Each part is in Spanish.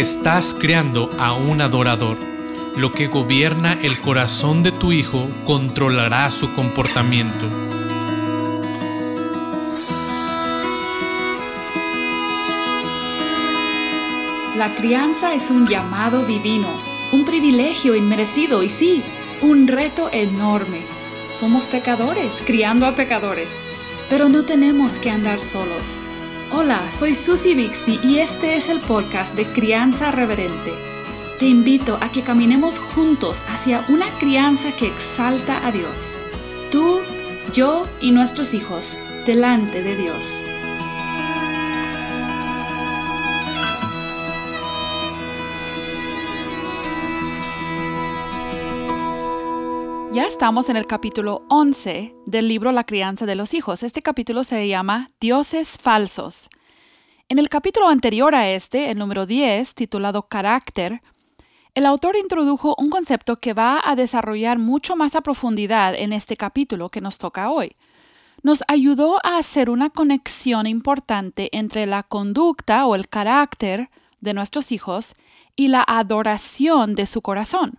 estás creando a un adorador. Lo que gobierna el corazón de tu hijo controlará su comportamiento. La crianza es un llamado divino, un privilegio inmerecido y sí, un reto enorme. Somos pecadores, criando a pecadores, pero no tenemos que andar solos. Hola, soy Susie Bixby y este es el podcast de Crianza Reverente. Te invito a que caminemos juntos hacia una crianza que exalta a Dios. Tú, yo y nuestros hijos, delante de Dios. Ya estamos en el capítulo 11 del libro La crianza de los hijos. Este capítulo se llama Dioses falsos. En el capítulo anterior a este, el número 10, titulado Carácter, el autor introdujo un concepto que va a desarrollar mucho más a profundidad en este capítulo que nos toca hoy. Nos ayudó a hacer una conexión importante entre la conducta o el carácter de nuestros hijos y la adoración de su corazón.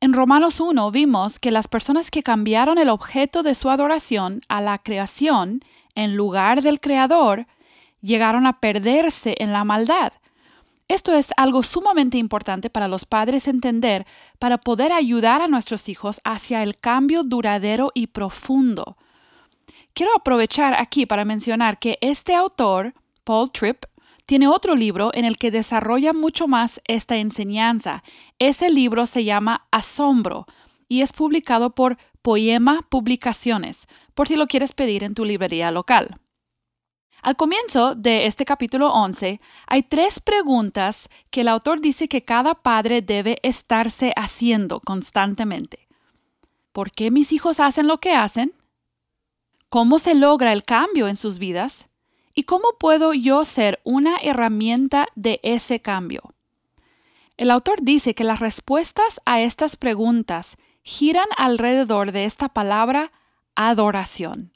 En Romanos 1 vimos que las personas que cambiaron el objeto de su adoración a la creación en lugar del Creador llegaron a perderse en la maldad. Esto es algo sumamente importante para los padres entender para poder ayudar a nuestros hijos hacia el cambio duradero y profundo. Quiero aprovechar aquí para mencionar que este autor, Paul Tripp, tiene otro libro en el que desarrolla mucho más esta enseñanza. Ese libro se llama Asombro y es publicado por Poema Publicaciones, por si lo quieres pedir en tu librería local. Al comienzo de este capítulo 11 hay tres preguntas que el autor dice que cada padre debe estarse haciendo constantemente. ¿Por qué mis hijos hacen lo que hacen? ¿Cómo se logra el cambio en sus vidas? ¿Y cómo puedo yo ser una herramienta de ese cambio? El autor dice que las respuestas a estas preguntas giran alrededor de esta palabra adoración.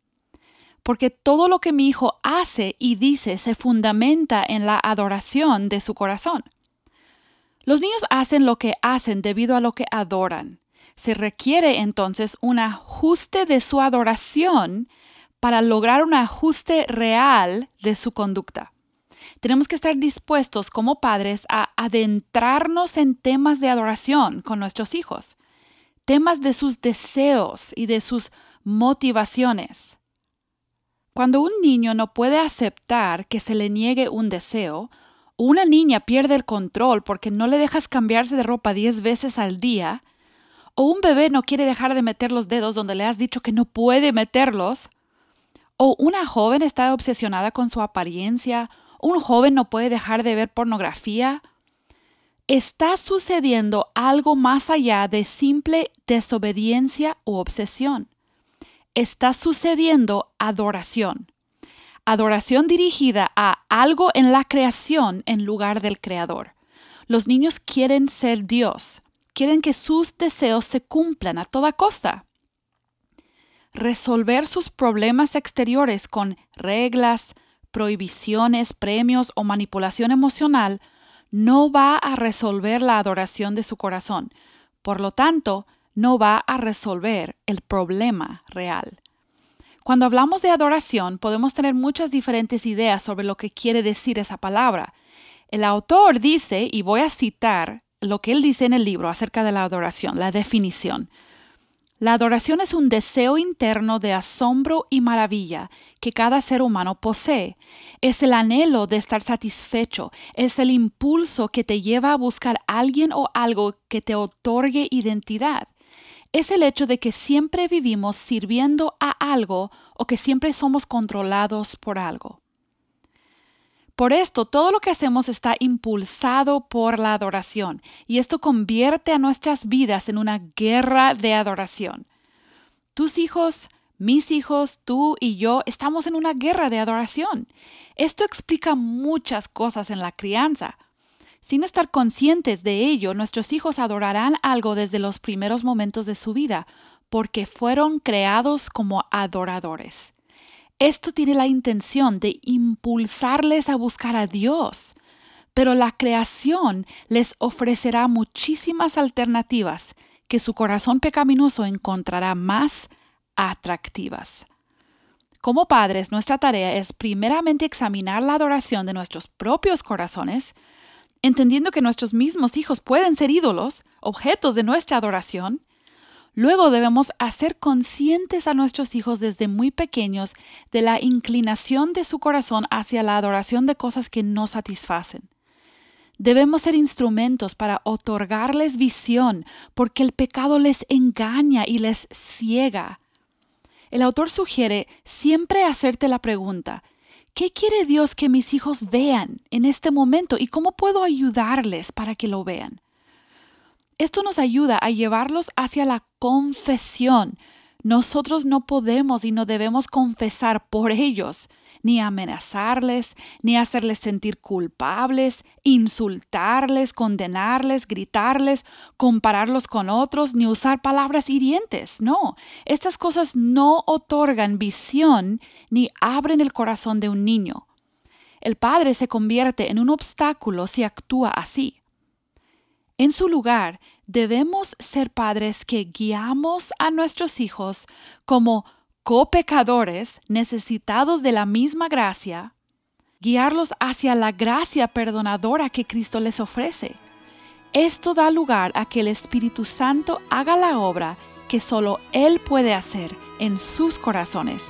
Porque todo lo que mi hijo hace y dice se fundamenta en la adoración de su corazón. Los niños hacen lo que hacen debido a lo que adoran. Se requiere entonces un ajuste de su adoración para lograr un ajuste real de su conducta. Tenemos que estar dispuestos como padres a adentrarnos en temas de adoración con nuestros hijos, temas de sus deseos y de sus motivaciones. Cuando un niño no puede aceptar que se le niegue un deseo, o una niña pierde el control porque no le dejas cambiarse de ropa diez veces al día, o un bebé no quiere dejar de meter los dedos donde le has dicho que no puede meterlos, o una joven está obsesionada con su apariencia, un joven no puede dejar de ver pornografía. Está sucediendo algo más allá de simple desobediencia u obsesión. Está sucediendo adoración. Adoración dirigida a algo en la creación en lugar del creador. Los niños quieren ser Dios, quieren que sus deseos se cumplan a toda costa resolver sus problemas exteriores con reglas, prohibiciones, premios o manipulación emocional no va a resolver la adoración de su corazón. Por lo tanto, no va a resolver el problema real. Cuando hablamos de adoración, podemos tener muchas diferentes ideas sobre lo que quiere decir esa palabra. El autor dice, y voy a citar lo que él dice en el libro acerca de la adoración, la definición. La adoración es un deseo interno de asombro y maravilla que cada ser humano posee. Es el anhelo de estar satisfecho, es el impulso que te lleva a buscar alguien o algo que te otorgue identidad. Es el hecho de que siempre vivimos sirviendo a algo o que siempre somos controlados por algo. Por esto, todo lo que hacemos está impulsado por la adoración y esto convierte a nuestras vidas en una guerra de adoración. Tus hijos, mis hijos, tú y yo estamos en una guerra de adoración. Esto explica muchas cosas en la crianza. Sin estar conscientes de ello, nuestros hijos adorarán algo desde los primeros momentos de su vida, porque fueron creados como adoradores. Esto tiene la intención de impulsarles a buscar a Dios. pero la creación les ofrecerá muchísimas alternativas que su corazón pecaminoso encontrará más atractivas. Como padres, nuestra tarea es primeramente examinar la adoración de nuestros propios corazones, entendiendo que nuestros mismos hijos pueden ser ídolos, objetos de nuestra adoración. Luego debemos hacer conscientes a nuestros hijos desde muy pequeños de la inclinación de su corazón hacia la adoración de cosas que no satisfacen. Debemos ser instrumentos para otorgarles visión, porque el pecado les engaña y les ciega. El autor sugiere siempre hacerte la pregunta, ¿qué quiere Dios que mis hijos vean en este momento y cómo puedo ayudarles para que lo vean? Esto nos ayuda a llevarlos hacia la confesión. Nosotros no podemos y no debemos confesar por ellos ni amenazarles, ni hacerles sentir culpables, insultarles, condenarles, gritarles, compararlos con otros, ni usar palabras hirientes. No, estas cosas no otorgan visión ni abren el corazón de un niño. El padre se convierte en un obstáculo si actúa así. En su lugar, debemos ser padres que guiamos a nuestros hijos como copecadores necesitados de la misma gracia, guiarlos hacia la gracia perdonadora que Cristo les ofrece. Esto da lugar a que el Espíritu Santo haga la obra que solo Él puede hacer en sus corazones,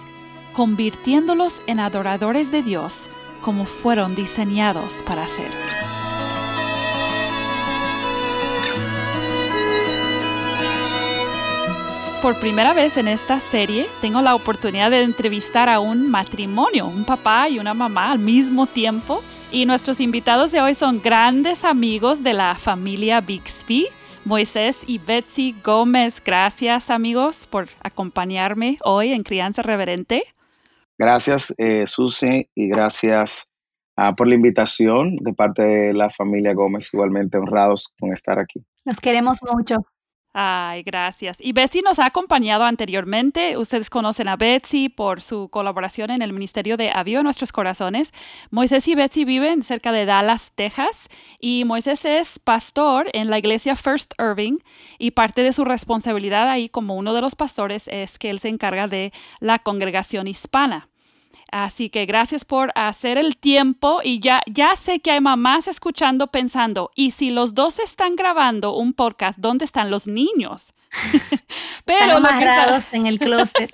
convirtiéndolos en adoradores de Dios como fueron diseñados para ser. Por primera vez en esta serie tengo la oportunidad de entrevistar a un matrimonio, un papá y una mamá al mismo tiempo. Y nuestros invitados de hoy son grandes amigos de la familia Bixby, Moisés y Betsy Gómez. Gracias amigos por acompañarme hoy en Crianza Reverente. Gracias eh, Susi y gracias ah, por la invitación de parte de la familia Gómez, igualmente honrados con estar aquí. Nos queremos mucho. Ay, gracias. Y Betsy nos ha acompañado anteriormente. Ustedes conocen a Betsy por su colaboración en el Ministerio de Avión Nuestros Corazones. Moisés y Betsy viven cerca de Dallas, Texas, y Moisés es pastor en la iglesia First Irving y parte de su responsabilidad ahí como uno de los pastores es que él se encarga de la congregación hispana. Así que gracias por hacer el tiempo y ya, ya sé que hay mamás escuchando pensando, ¿y si los dos están grabando un podcast, dónde están los niños? Pero amarrados en el closet.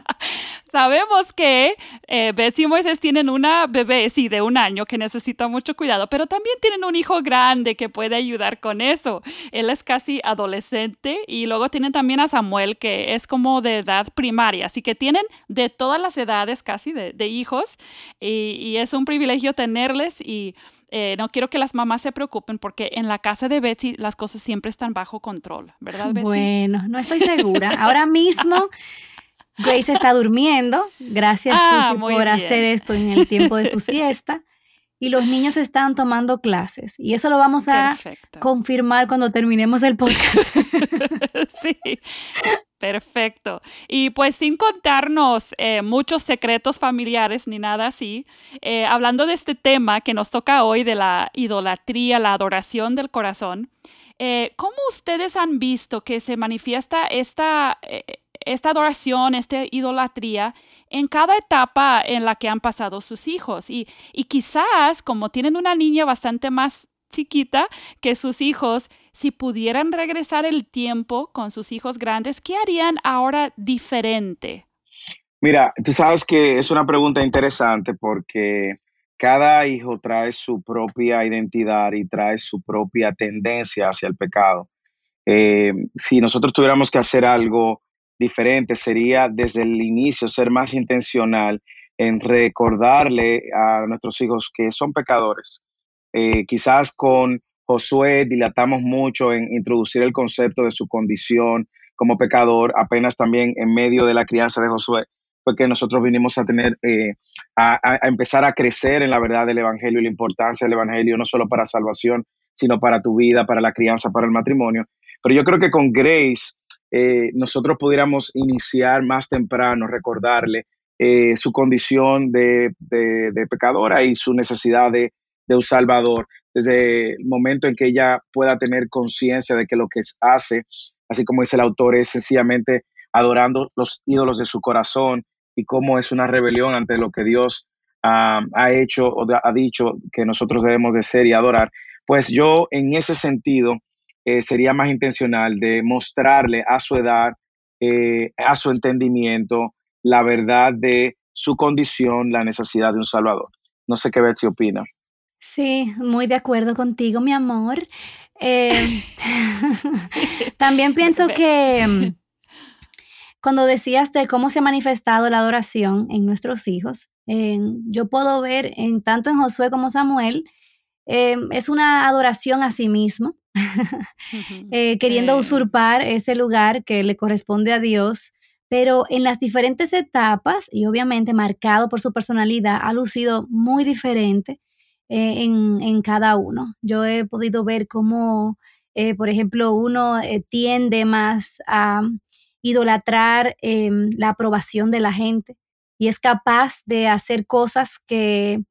Sabemos que eh, Betsy y Moisés tienen una bebé, sí, de un año que necesita mucho cuidado, pero también tienen un hijo grande que puede ayudar con eso. Él es casi adolescente y luego tienen también a Samuel que es como de edad primaria, así que tienen de todas las edades casi de, hijos y es un privilegio tenerles y eh, no quiero que las mamás se preocupen porque en la casa de Betsy las cosas siempre están bajo control, ¿verdad, Betsy? Bueno, no estoy segura. Ahora mismo Grace está durmiendo. Gracias ah, por hacer esto en el tiempo de tu siesta. Y los niños están tomando clases. Y eso lo vamos a confirmar cuando terminemos el podcast. sí. Perfecto. Y pues sin contarnos eh, muchos secretos familiares ni nada así, eh, hablando de este tema que nos toca hoy de la idolatría, la adoración del corazón, eh, ¿cómo ustedes han visto que se manifiesta esta, esta adoración, esta idolatría en cada etapa en la que han pasado sus hijos? Y, y quizás como tienen una niña bastante más chiquita que sus hijos, si pudieran regresar el tiempo con sus hijos grandes, ¿qué harían ahora diferente? Mira, tú sabes que es una pregunta interesante porque cada hijo trae su propia identidad y trae su propia tendencia hacia el pecado. Eh, si nosotros tuviéramos que hacer algo diferente, sería desde el inicio ser más intencional en recordarle a nuestros hijos que son pecadores. Eh, quizás con Josué dilatamos mucho en introducir el concepto de su condición como pecador, apenas también en medio de la crianza de Josué, fue que nosotros vinimos a tener, eh, a, empezar a crecer en la verdad del Evangelio y la importancia del Evangelio, no solo para salvación, sino para tu vida, para la crianza, para el matrimonio. Pero yo creo que con Grace eh, nosotros pudiéramos iniciar más temprano, recordarle eh, su condición de, de, pecadora y su necesidad de de un Salvador, desde el momento en que ella pueda tener conciencia de que lo que hace, así como dice el autor, es sencillamente adorando los ídolos de su corazón y cómo es una rebelión ante lo que Dios ha hecho o ha dicho que nosotros debemos de ser y adorar, pues yo en ese sentido eh, sería más intencional de mostrarle a su edad, eh, a su entendimiento, la verdad de su condición, la necesidad de un Salvador. No sé qué Betsy opina. Sí, muy de acuerdo contigo, mi amor. Eh, también pienso que mm, cuando decías de cómo se ha manifestado la adoración en nuestros hijos, yo puedo ver en tanto en Josué como Samuel, es una adoración a sí mismo, eh, queriendo usurpar ese lugar que le corresponde a Dios, pero en las diferentes etapas y obviamente marcado por su personalidad, ha lucido muy diferente eh, en, cada uno. Yo he podido ver cómo, eh, por ejemplo, uno tiende más a idolatrar la aprobación de la gente y es capaz de hacer cosas que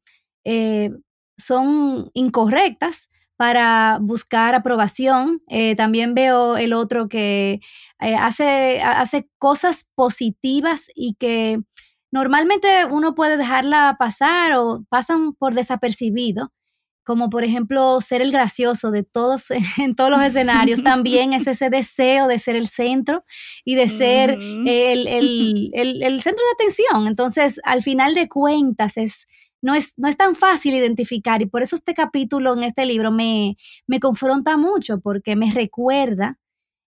son incorrectas para buscar aprobación. Eh, también veo el otro que eh, hace, hace cosas positivas y que normalmente uno puede dejarla pasar o pasan por desapercibido, como por ejemplo ser el gracioso de todos en todos los escenarios. También es ese deseo de ser el centro y de ser el, el centro de atención. Entonces, al final de cuentas, es no es, no es tan fácil identificar y por eso este capítulo en este libro me, me confronta mucho porque me recuerda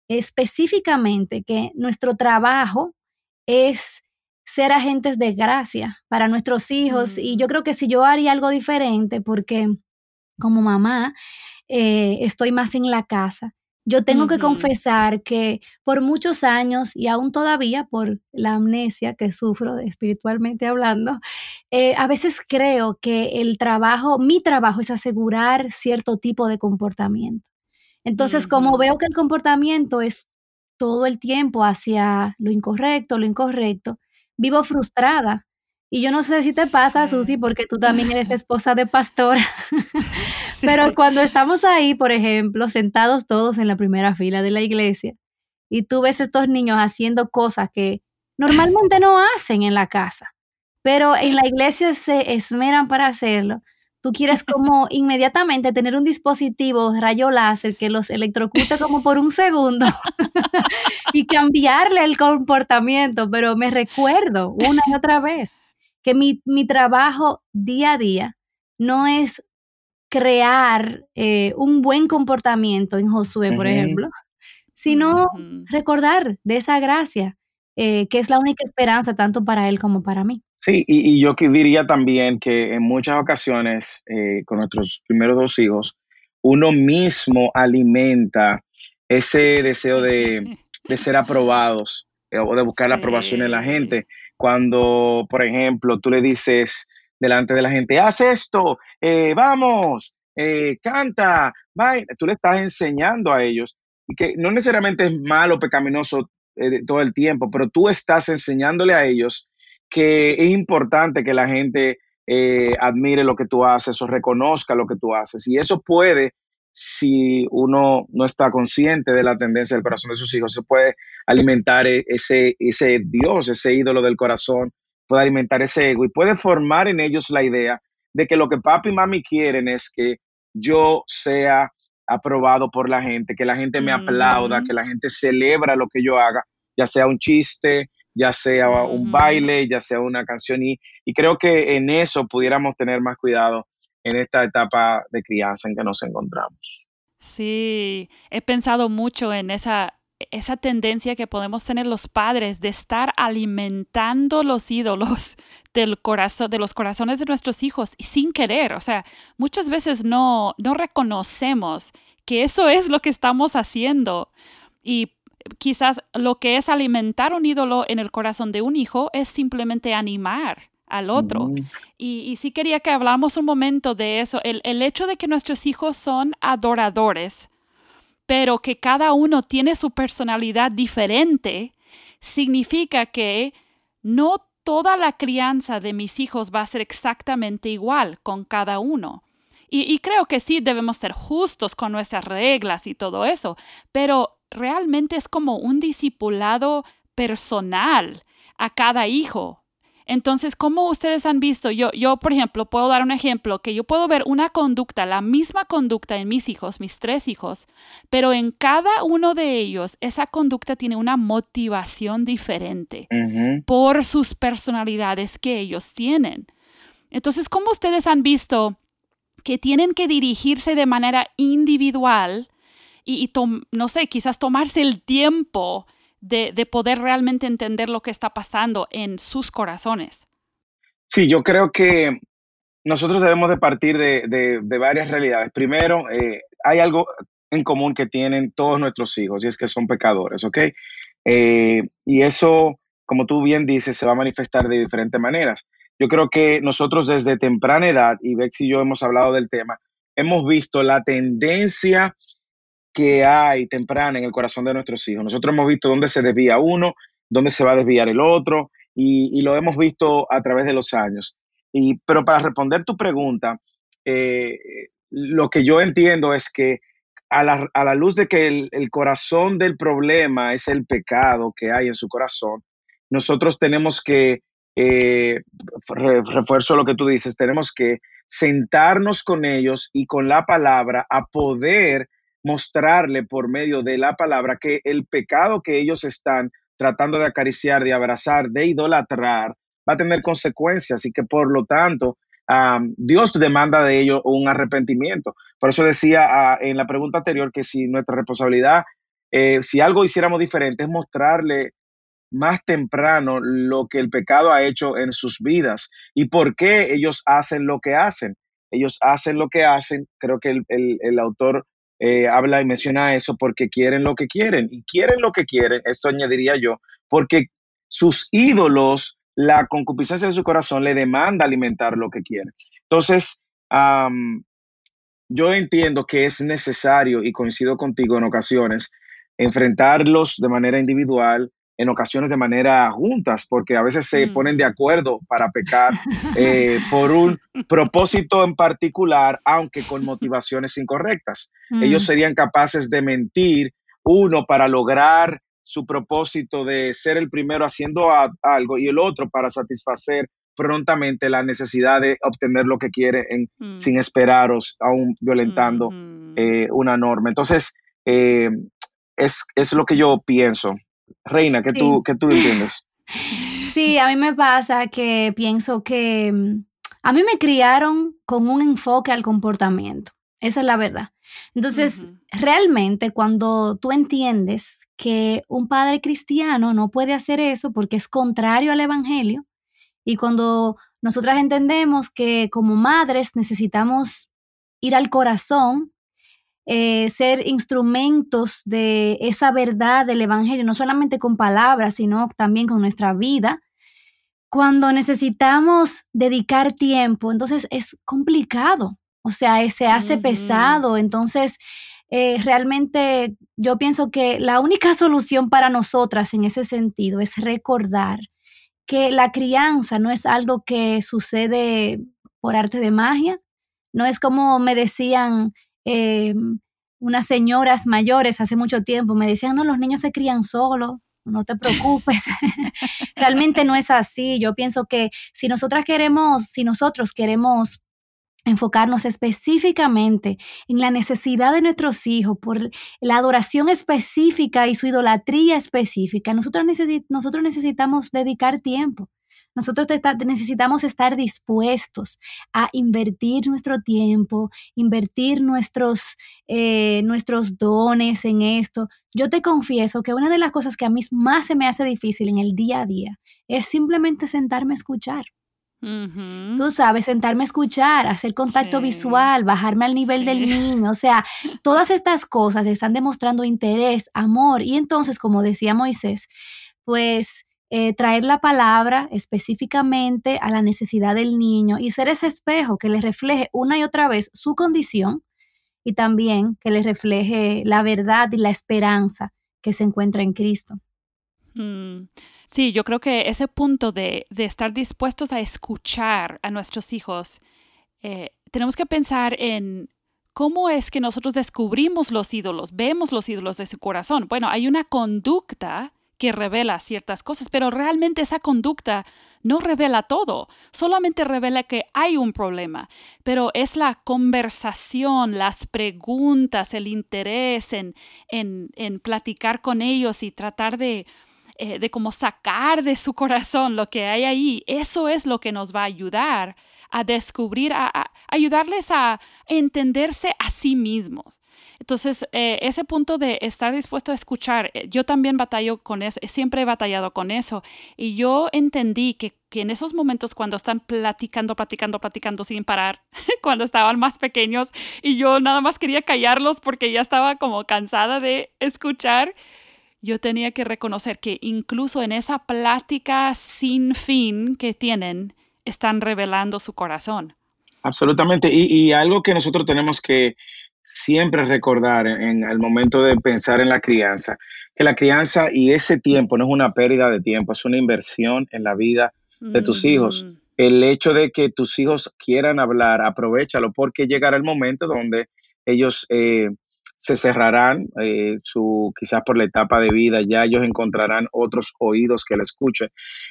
específicamente que nuestro trabajo es ser agentes de gracia para nuestros hijos y yo mm. creo que si yo haría algo diferente porque como mamá eh, estoy más en la casa yo tengo que confesar que por muchos años y aún todavía por la amnesia que sufro espiritualmente hablando, eh, a veces creo que el trabajo, mi trabajo es asegurar cierto tipo de comportamiento. Entonces, como veo que el comportamiento es todo el tiempo hacia lo incorrecto, lo incorrecto, vivo frustrada y yo no sé si te pasa, Susi, porque tú también eres esposa de pastor. Pero cuando estamos ahí, por ejemplo, sentados todos en la primera fila de la iglesia, y tú ves a estos niños haciendo cosas que normalmente no hacen en la casa, pero en la iglesia se esmeran para hacerlo. Tú quieres como inmediatamente tener un dispositivo rayo láser que los electrocute como por un segundo y cambiarle el comportamiento, pero me recuerdo una y otra vez que mi, trabajo día a día no es crear eh, un buen comportamiento en Josué, por ejemplo, sino recordar de esa gracia, eh, que es la única esperanza tanto para él como para mí. Sí, y, yo diría también que en muchas ocasiones eh, con nuestros primeros dos hijos, uno mismo alimenta ese deseo de, ser aprobados o de buscar la aprobación en la gente. Cuando, por ejemplo, tú le dices delante de la gente, haz esto, eh, vamos, eh, canta, tú le estás enseñando a ellos y que no necesariamente es malo, pecaminoso eh, todo el tiempo, pero tú estás enseñándole a ellos que es importante que la gente admire lo que tú haces o reconozca lo que tú haces. Y eso puede si uno no está consciente de la tendencia del corazón de sus hijos, se puede alimentar e-, ese, ese Dios, ese ídolo del corazón, puede alimentar ese ego y puede formar en ellos la idea de que lo que papi y mami quieren es que yo sea aprobado por la gente, que la gente me aplauda, que la gente celebra lo que yo haga, ya sea un chiste, ya sea un baile, ya sea una canción. Y, y creo que en eso pudiéramos tener más cuidado en esta etapa de crianza en que nos encontramos. Sí, he pensado mucho en esa, esa tendencia que podemos tener los padres de estar alimentando los ídolos del corazón, de los corazones de nuestros hijos sin querer. O sea, muchas veces no, no reconocemos que eso es lo que estamos haciendo. Y quizás lo que es alimentar un ídolo en el corazón de un hijo es simplemente animar al otro. y, sí quería que hablamos un momento de eso, el, el hecho de que nuestros hijos son adoradores, pero que cada uno tiene su personalidad diferente, significa que no toda la crianza de mis hijos va a ser exactamente igual con cada uno. Y, creo que sí debemos ser justos con nuestras reglas y todo eso, pero realmente es como un discipulado personal a cada hijo. Entonces, como ustedes han visto, yo, yo, por ejemplo, puedo dar un ejemplo, que yo puedo ver una conducta, la misma conducta en mis hijos, mis tres hijos, pero en cada uno de ellos esa conducta tiene una motivación diferente por sus personalidades que ellos tienen. Entonces, como ustedes han visto que tienen que dirigirse de manera individual y, no sé, quizás tomarse el tiempo de, poder realmente entender lo que está pasando en sus corazones. Sí, yo creo que nosotros debemos de partir de, varias realidades. Primero, eh, hay algo en común que tienen todos nuestros hijos y es que son pecadores, ¿ok? Eh, y eso, como tú bien dices, se va a manifestar de diferentes maneras. Yo creo que nosotros desde temprana edad, y Bex y yo hemos hablado del tema, hemos visto la tendencia que hay temprana en el corazón de nuestros hijos. Nosotros hemos visto dónde se desvía uno, dónde se va a desviar el otro, y, lo hemos visto a través de los años. Pero para responder tu pregunta, eh, lo que yo entiendo es que a la, luz de que el, corazón del problema es el pecado que hay en su corazón, nosotros tenemos que eh, refuerzo lo que tú dices, tenemos que sentarnos con ellos y con la palabra a poder mostrarle por medio de la palabra que el pecado que ellos están tratando de acariciar, de abrazar, de idolatrar, va a tener consecuencias y que por lo tanto Dios demanda de ellos un arrepentimiento. Por eso decía ah, en la pregunta anterior que si nuestra responsabilidad, eh, si algo hiciéramos diferente, es mostrarle más temprano lo que el pecado ha hecho en sus vidas y por qué ellos hacen lo que hacen. Ellos hacen lo que hacen, creo que el, autor eh, habla y menciona eso porque quieren lo que quieren y quieren lo que quieren, esto añadiría yo, porque sus ídolos, la concupiscencia de su corazón le demanda alimentar lo que quieren. Entonces, yo entiendo que es necesario, y coincido contigo en ocasiones, enfrentarlos de manera individual, en ocasiones de manera juntas, porque a veces se mm. ponen de acuerdo para pecar eh, por un propósito en particular, aunque con motivaciones incorrectas. Ellos mm. serían capaces de mentir, uno para lograr su propósito de ser el primero haciendo algo y el otro para satisfacer prontamente la necesidad de obtener lo que quiere mm. sin esperaros, aún violentando eh, una norma. Entonces, eh, es, es, lo que yo pienso. Reina, ¿qué, tú, ¿qué tú entiendes? Sí, a mí me pasa que pienso que mm, a mí me criaron con un enfoque al comportamiento. Esa es la verdad. Entonces, realmente cuando tú entiendes que un padre cristiano no puede hacer eso porque es contrario al Evangelio, y cuando nosotras entendemos que como madres necesitamos ir al corazón eh, ser instrumentos de esa verdad del Evangelio, no solamente con palabras, sino también con nuestra vida. Cuando necesitamos dedicar tiempo, entonces es complicado, o sea, se hace pesado, entonces eh, realmente yo pienso que la única solución para nosotras en ese sentido es recordar que la crianza no es algo que sucede por arte de magia, no es como me decían eh, unas señoras mayores hace mucho tiempo, me decían, no, los niños se crían solos, no te preocupes. Realmente no es así. Yo pienso que si nosotras queremos, si nosotros queremos enfocarnos específicamente en la necesidad de nuestros hijos, por la adoración específica y su idolatría específica, nosotros, nosotros necesitamos dedicar tiempo. Nosotros necesitamos estar dispuestos a invertir nuestro tiempo, invertir nuestros, eh, nuestros dones en esto. Yo te confieso que una de las cosas que a mí más se me hace difícil en el día a día es simplemente sentarme a escuchar. Tú sabes, sentarme a escuchar, hacer contacto visual, bajarme al nivel del niño, o sea, todas estas cosas están demostrando interés, amor, y entonces, como decía Moisés, pues eh, traer la palabra específicamente a la necesidad del niño y ser ese espejo que le refleje una y otra vez su condición y también que le refleje la verdad y la esperanza que se encuentra en Cristo. Mm. Sí, yo creo que ese punto de, estar dispuestos a escuchar a nuestros hijos eh, tenemos que pensar en cómo es que nosotros descubrimos los ídolos, vemos los ídolos de su corazón. Bueno, hay una conducta que revela ciertas cosas, pero realmente esa conducta no revela todo, solamente revela que hay un problema, pero es la conversación, las preguntas, el interés en, en, en platicar con ellos y tratar de, eh, de sacar de su corazón lo que hay ahí, eso es lo que nos va a ayudar a descubrir, a, ayudarles a entenderse a sí mismos. Entonces, eh, ese punto de estar dispuesto a escuchar, eh, yo también batallo con eso, siempre he batallado con eso. Y yo entendí que, que en esos momentos cuando están platicando, platicando, platicando sin parar, cuando estaban más pequeños y yo nada más quería callarlos porque ya estaba como cansada de escuchar, yo tenía que reconocer que incluso en esa plática sin fin que tienen, están revelando su corazón. Absolutamente. y algo que nosotros tenemos que siempre recordar en, el momento de pensar en la crianza, que la crianza y ese tiempo no es una pérdida de tiempo, es una inversión en la vida de tus hijos. El hecho de que tus hijos quieran hablar, aprovechalo porque llegará el momento donde ellos eh, se cerrarán, eh, su, quizás por la etapa de vida, ya ellos encontrarán otros oídos que la escuchen.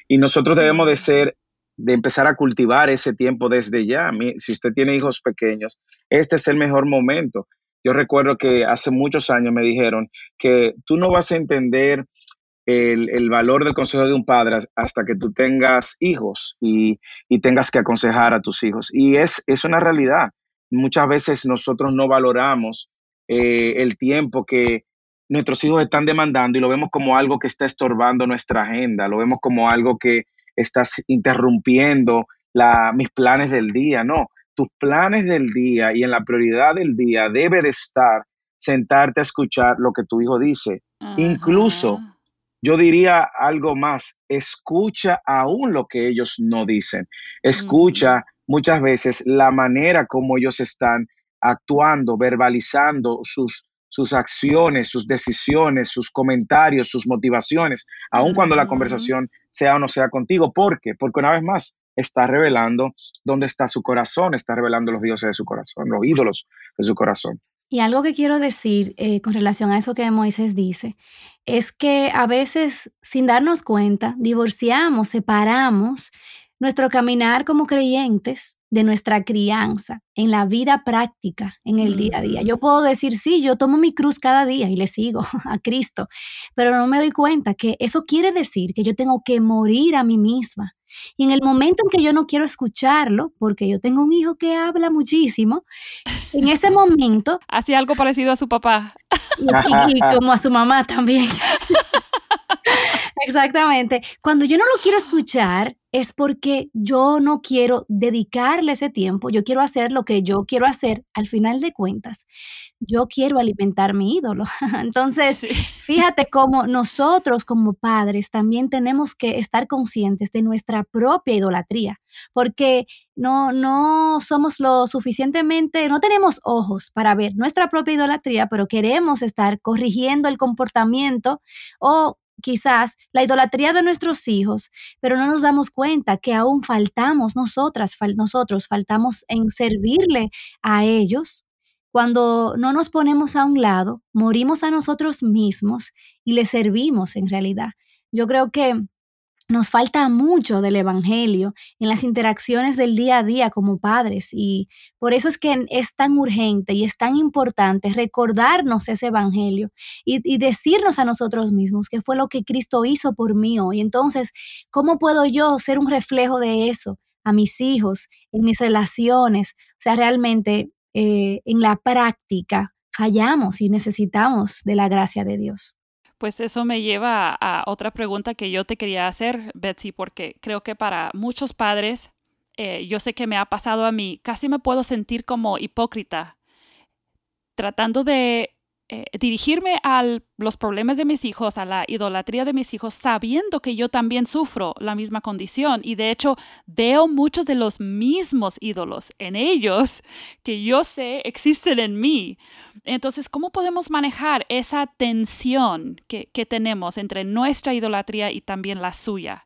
Y nosotros debemos de ser de empezar a cultivar ese tiempo desde ya. Si usted tiene hijos pequeños, este es el mejor momento. Yo recuerdo que hace muchos años me dijeron que tú no vas a entender el, valor del consejo de un padre hasta que tú tengas hijos y, tengas que aconsejar a tus hijos. Y es, es una realidad. Muchas veces nosotros no valoramos eh, el tiempo que nuestros hijos están demandando y lo vemos como algo que está estorbando nuestra agenda, lo vemos como algo que, estás interrumpiendo la, mis planes del día. No, tus planes del día y en la prioridad del día debe de estar sentarte a escuchar lo que tu hijo dice. Incluso, yo diría algo más, escucha aún lo que ellos no dicen. Escucha muchas veces la manera como ellos están actuando, verbalizando sus sus acciones, sus decisiones, sus comentarios, sus motivaciones, aun cuando la conversación sea o no sea contigo. ¿Por qué? Porque una vez más está revelando dónde está su corazón, está revelando los dioses de su corazón, los ídolos de su corazón. Y algo que quiero decir eh, con relación a eso que Moisés dice, es que a veces sin darnos cuenta divorciamos, separamos nuestro caminar como creyentes de nuestra crianza en la vida práctica, en el día a día. Yo puedo decir, sí, yo tomo mi cruz cada día y le sigo a Cristo, pero no me doy cuenta que eso quiere decir que yo tengo que morir a mí misma. Y en el momento en que yo no quiero escucharlo, porque yo tengo un hijo que habla muchísimo, en ese momento... Hacía algo parecido a su papá. y como a su mamá también. Exactamente. Cuando yo no lo quiero escuchar es porque yo no quiero dedicarle ese tiempo, yo quiero hacer lo que yo quiero hacer. Al final de cuentas, yo quiero alimentar mi ídolo. Entonces, fíjate cómo nosotros como padres también tenemos que estar conscientes de nuestra propia idolatría, porque no, no somos lo suficientemente, no tenemos ojos para ver nuestra propia idolatría, pero queremos estar corrigiendo el comportamiento o quizás la idolatría de nuestros hijos, pero no nos damos cuenta que aún faltamos nosotras, nosotros faltamos en servirle a ellos. Cuando no nos ponemos a un lado, morimos a nosotros mismos y le servimos en realidad. Yo creo que nos falta mucho del Evangelio en las interacciones del día a día como padres y por eso es que es tan urgente y es tan importante recordarnos ese Evangelio y, decirnos a nosotros mismos qué fue lo que Cristo hizo por mí hoy. Entonces, ¿cómo puedo yo ser un reflejo de eso a mis hijos, en mis relaciones? O sea, realmente eh, en la práctica fallamos y necesitamos de la gracia de Dios. Pues eso me lleva a, otra pregunta que yo te quería hacer, Betsy, porque creo que para muchos padres, eh, yo sé que me ha pasado a mí, casi me puedo sentir como hipócrita, tratando de eh, dirigirme a los problemas de mis hijos, a la idolatría de mis hijos, sabiendo que yo también sufro la misma condición y de hecho veo muchos de los mismos ídolos en ellos que yo sé existen en mí. Entonces, ¿cómo podemos manejar esa tensión que, que tenemos entre nuestra idolatría y también la suya?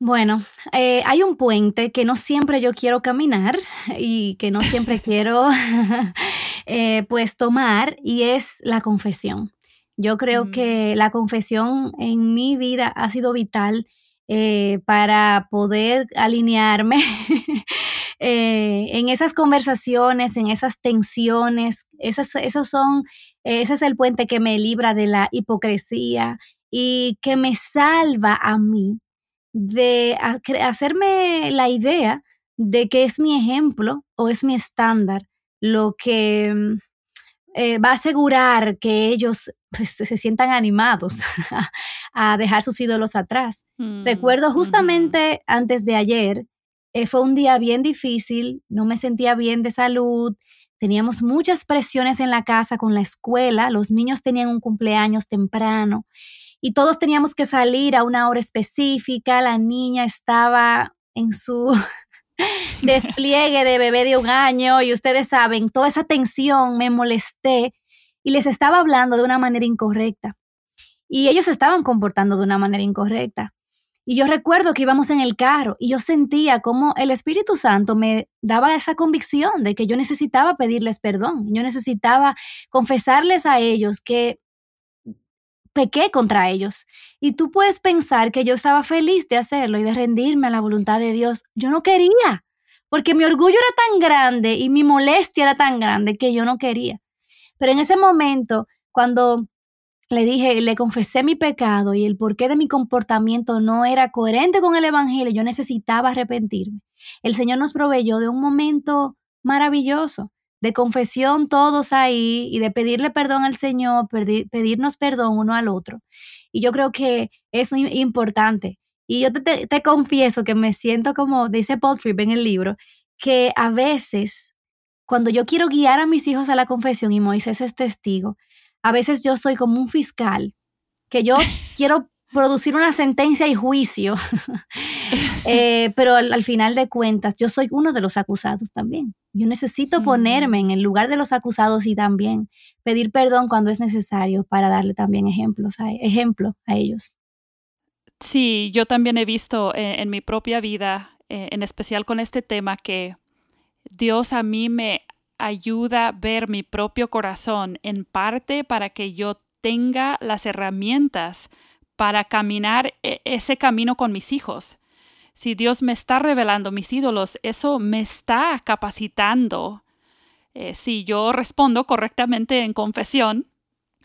Bueno, eh, hay un puente que no siempre yo quiero caminar y que no siempre quiero eh, pues tomar y es la confesión. Yo creo mm. que la confesión en mi vida ha sido vital eh, para poder alinearme en esas conversaciones, en esas tensiones. Esas, esos son, ese es el puente que me libra de la hipocresía y que me salva a mí de hacerme la idea de que es mi ejemplo o es mi estándar lo que mm, eh, va a asegurar que ellos pues, se sientan animados a dejar sus ídolos atrás. Mm, Recuerdo justamente antes de ayer, eh, fue un día bien difícil, no me sentía bien de salud, teníamos muchas presiones en la casa con la escuela, los niños tenían un cumpleaños temprano y todos teníamos que salir a una hora específica. La niña estaba en su despliegue de bebé de un año y ustedes saben, toda esa tensión me molesté y les estaba hablando de una manera incorrecta. Y ellos estaban comportando de una manera incorrecta. Y yo recuerdo que íbamos en el carro y yo sentía como el Espíritu Santo me daba esa convicción de que yo necesitaba pedirles perdón, yo necesitaba confesarles a ellos que pequé contra ellos. Y tú puedes pensar que yo estaba feliz de hacerlo y de rendirme a la voluntad de Dios. Yo no quería, porque mi orgullo era tan grande y mi molestia era tan grande que yo no quería. Pero en ese momento, cuando le dije, le confesé mi pecado y el porqué de mi comportamiento no era coherente con el Evangelio, yo necesitaba arrepentirme. El Señor nos proveyó de un momento maravilloso de confesión todos ahí y de pedirle perdón al Señor, pedirnos perdón uno al otro. Y yo creo que es importante. Y yo te, te, confieso que me siento como, dice Paul Tripp en el libro, que a veces cuando yo quiero guiar a mis hijos a la confesión y Moisés es testigo, a veces yo soy como un fiscal, que yo quiero producir una sentencia y juicio, eh, pero al, final de cuentas yo soy uno de los acusados también. Yo necesito ponerme en el lugar de los acusados y también pedir perdón cuando es necesario para darle también ejemplos a, ejemplo a ellos. Sí, yo también he visto eh, en mi propia vida, eh, en especial con este tema, que Dios a mí me ayuda a ver mi propio corazón en parte para que yo tenga las herramientas para caminar ese camino con mis hijos si Dios me está revelando mis ídolos, eso me está capacitando. Eh, si yo respondo correctamente en confesión,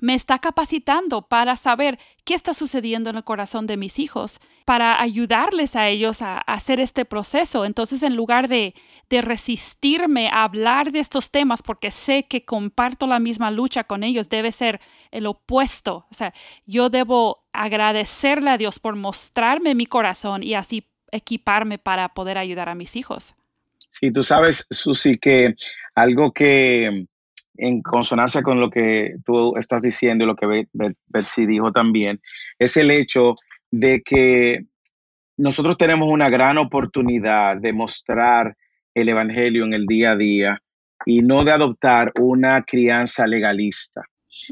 me está capacitando para saber qué está sucediendo en el corazón de mis hijos, para ayudarles a ellos a, hacer este proceso. Entonces, en lugar de, de, resistirme a hablar de estos temas porque sé que comparto la misma lucha con ellos, debe ser el opuesto. O sea, yo debo agradecerle a Dios por mostrarme mi corazón y así equiparme para poder ayudar a mis hijos. Sí, tú sabes, Susi, que algo que en consonancia con lo que tú estás diciendo y lo que Betsy dijo también, es el hecho de que nosotros tenemos una gran oportunidad de mostrar el Evangelio en el día a día y no de adoptar una crianza legalista,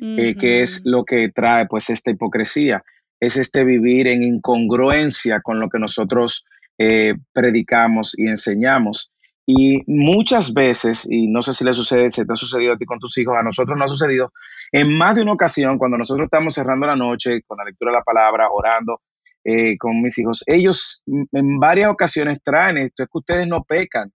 eh, que es lo que trae pues esta hipocresía es este vivir en incongruencia con lo que nosotros eh, predicamos y enseñamos. Y muchas veces, y no sé si le sucede, si te ha sucedido a ti con tus hijos, a nosotros no ha sucedido, en más de una ocasión, cuando nosotros estamos cerrando la noche con la lectura de la palabra, orando eh, con mis hijos, ellos en varias ocasiones traen esto, es que ustedes no pecan,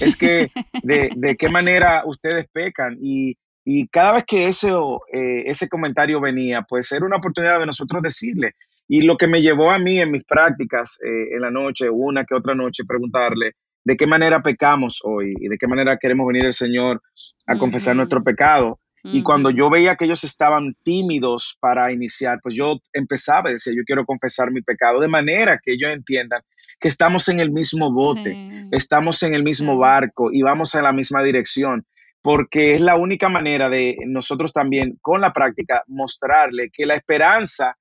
es que de, de qué manera ustedes pecan. Y y cada vez que ese, eh, ese comentario venía, pues era una oportunidad de nosotros decirle. Y lo que me llevó a mí en mis prácticas eh, en la noche, una que otra noche, preguntarle de qué manera pecamos hoy y de qué manera queremos venir el Señor a confesar nuestro pecado. Y cuando yo veía que ellos estaban tímidos para iniciar, pues yo empezaba a decir, yo quiero confesar mi pecado de manera que ellos entiendan que estamos en el mismo bote, estamos en el mismo barco y vamos en la misma dirección porque es la única manera de nosotros también con la práctica mostrarle que la esperanza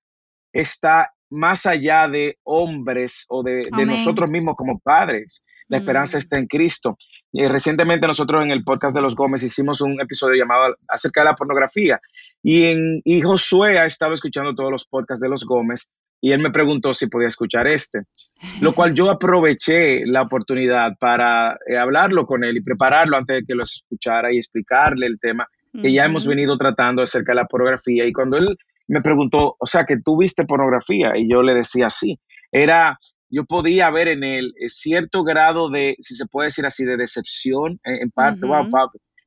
está más allá de hombres o de, nosotros mismos como padres. La esperanza mm. está en Cristo. Y recientemente nosotros en el podcast de los Gómez hicimos un episodio llamado acerca de la pornografía. Y, en, y Josué ha estado escuchando todos los podcasts de los Gómez y él me preguntó si podía escuchar este, lo cual yo aproveché la oportunidad para eh, hablarlo con él y prepararlo antes de que lo escuchara y explicarle el tema que ya hemos venido tratando acerca de la pornografía. Y cuando él me preguntó, o sea, que tú viste pornografía, y yo le decía sí, era, yo podía ver en él eh, cierto grado de, si se puede decir así, de decepción en, parte,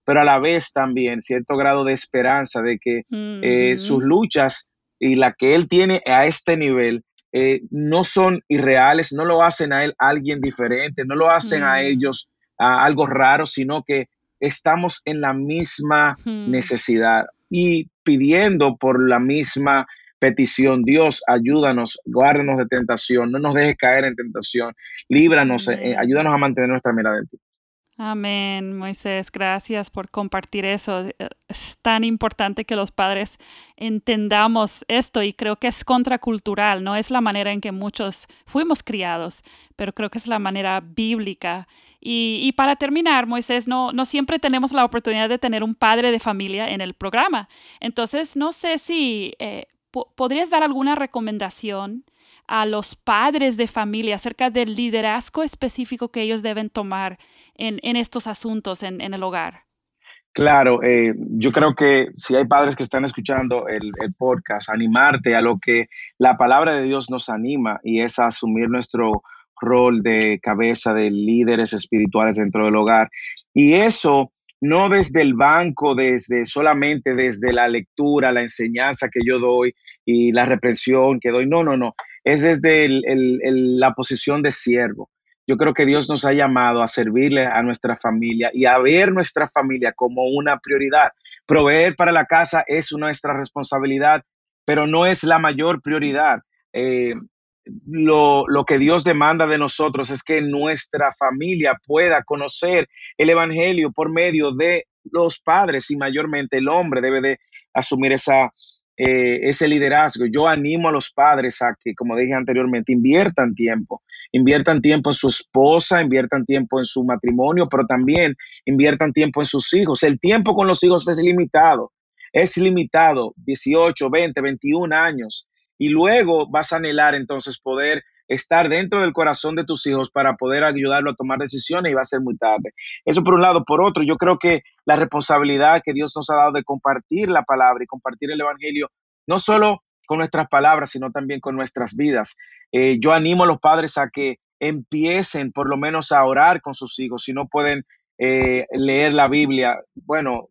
pero a la vez también cierto grado de esperanza de que eh, sus luchas y la que él tiene a este nivel eh, no son irreales, no lo hacen a él alguien diferente, no lo hacen a ellos algo raro, sino que estamos en la misma necesidad y pidiendo por la misma petición. Dios, ayúdanos, guárdanos de tentación, no nos dejes caer en tentación, líbranos, eh, ayúdanos a mantener nuestra mirada en ti. Amén, Moisés, gracias por compartir eso. Es tan importante que los padres entendamos esto y creo que es contracultural, no es la manera en que muchos fuimos criados, pero creo que es la manera bíblica. Y, para terminar, Moisés, no, no siempre tenemos la oportunidad de tener un padre de familia en el programa. Entonces, no sé si eh, podrías dar alguna recomendación a los padres de familia acerca del liderazgo específico que ellos deben tomar en, estos asuntos en, el hogar? Claro, eh, yo creo que si hay padres que están escuchando el, podcast, animarte a lo que la palabra de Dios nos anima y es asumir nuestro rol de cabeza de líderes espirituales dentro del hogar. Y eso no desde el banco, desde solamente desde la lectura, la enseñanza que yo doy y la reprensión que doy. No, no, no. Es desde la posición de siervo. Yo creo que Dios nos ha llamado a servirle a nuestra familia y a ver nuestra familia como una prioridad. Proveer para la casa es nuestra responsabilidad, pero no es la mayor prioridad. Eh, lo, lo, que Dios demanda de nosotros es que nuestra familia pueda conocer el Evangelio por medio de los padres y mayormente el hombre debe de asumir esa, eh, ese liderazgo. Yo animo a los padres a que, como dije anteriormente, inviertan tiempo, inviertan tiempo en su esposa, inviertan tiempo en su matrimonio, pero también inviertan tiempo en sus hijos. El tiempo con los hijos es limitado, es limitado, 18, 20, 21 años. Y luego vas a anhelar entonces poder estar dentro del corazón de tus hijos para poder ayudarlo a tomar decisiones y va a ser muy tarde. Eso por un lado. Por otro, yo creo que la responsabilidad que Dios nos ha dado de compartir la palabra y compartir el Evangelio, no solo con nuestras palabras, sino también con nuestras vidas. Eh, yo animo a los padres a que empiecen por lo menos a orar con sus hijos, si no pueden eh, leer la Biblia, bueno,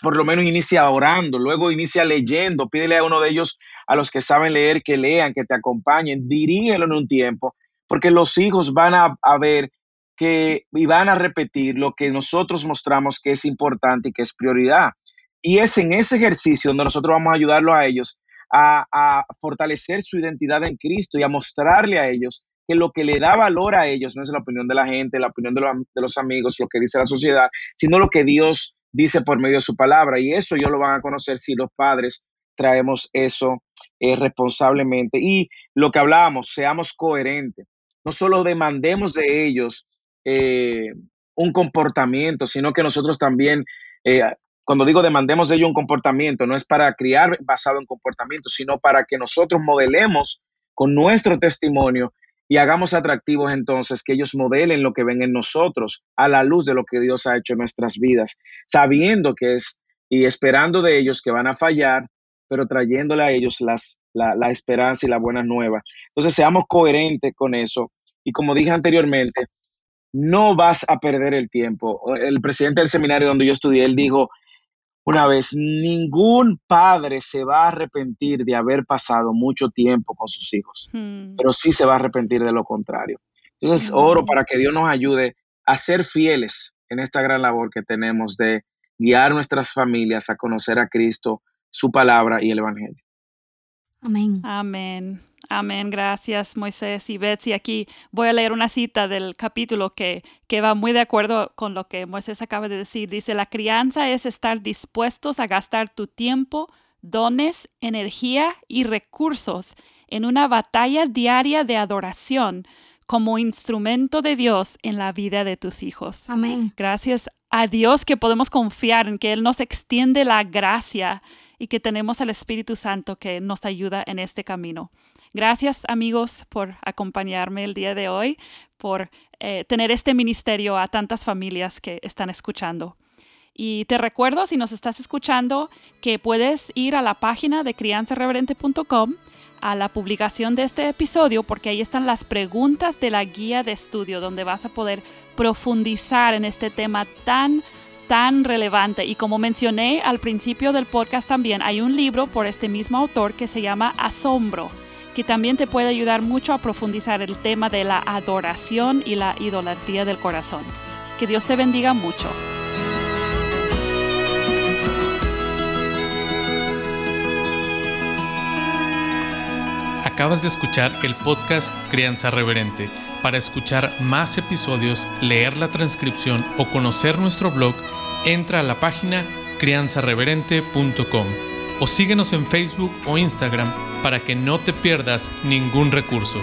por lo menos inicia orando, luego inicia leyendo, pídele a uno de ellos, a los que saben leer, que lean, que te acompañen, dirígelo en un tiempo, porque los hijos van a, ver que y van a repetir lo que nosotros mostramos que es importante y que es prioridad. Y es en ese ejercicio donde nosotros vamos a ayudarlos a ellos a, fortalecer su identidad en Cristo y a mostrarle a ellos que lo que le da valor a ellos no es la opinión de la gente, la opinión de los amigos, lo que dice la sociedad, sino lo que Dios dice por medio de su palabra. Y eso ellos lo van a conocer si los padres traemos eso eh, responsablemente. Y lo que hablábamos, seamos coherentes. No solo demandemos de ellos eh, un comportamiento, sino que nosotros también, eh, cuando digo demandemos de ellos un comportamiento, no es para criar basado en comportamiento, sino para que nosotros modelemos con nuestro testimonio y hagamos atractivos entonces que ellos modelen lo que ven en nosotros a la luz de lo que Dios ha hecho en nuestras vidas, sabiendo que es y esperando de ellos que van a fallar, pero trayéndole a ellos las, la, la esperanza y la buena nueva. Entonces seamos coherentes con eso. Y como dije anteriormente, no vas a perder el tiempo. El presidente del seminario donde yo estudié, él dijo, una vez, ningún padre se va a arrepentir de haber pasado mucho tiempo con sus hijos, hmm. pero sí se va a arrepentir de lo contrario. Entonces, oro para que Dios nos ayude a ser fieles en esta gran labor que tenemos de guiar nuestras familias a conocer a Cristo, su palabra y el Evangelio. Amén. Amén. Amén. Gracias, Moisés y Betsy. Aquí voy a leer una cita del capítulo que, que va muy de acuerdo con lo que Moisés acaba de decir. Dice, la crianza es estar dispuestos a gastar tu tiempo, dones, energía y recursos en una batalla diaria de adoración como instrumento de Dios en la vida de tus hijos. Amén. Gracias a Dios que podemos confiar en que Él nos extiende la gracia y que tenemos al Espíritu Santo que nos ayuda en este camino. Gracias amigos por acompañarme el día de hoy, por eh, tener este ministerio a tantas familias que están escuchando. Y te recuerdo, si nos estás escuchando, que puedes ir a la página de crianzareverente.com a la publicación de este episodio porque ahí están las preguntas de la guía de estudio donde vas a poder profundizar en este tema tan tan relevante y como mencioné al principio del podcast también hay un libro por este mismo autor que se llama Asombro que también te puede ayudar mucho a profundizar el tema de la adoración y la idolatría del corazón. Que Dios te bendiga mucho. Acabas de escuchar el podcast Crianza Reverente. Para escuchar más episodios, leer la transcripción o conocer nuestro blog, entra a la página crianzareverente.com o síguenos en Facebook o Instagram para que no te pierdas ningún recurso.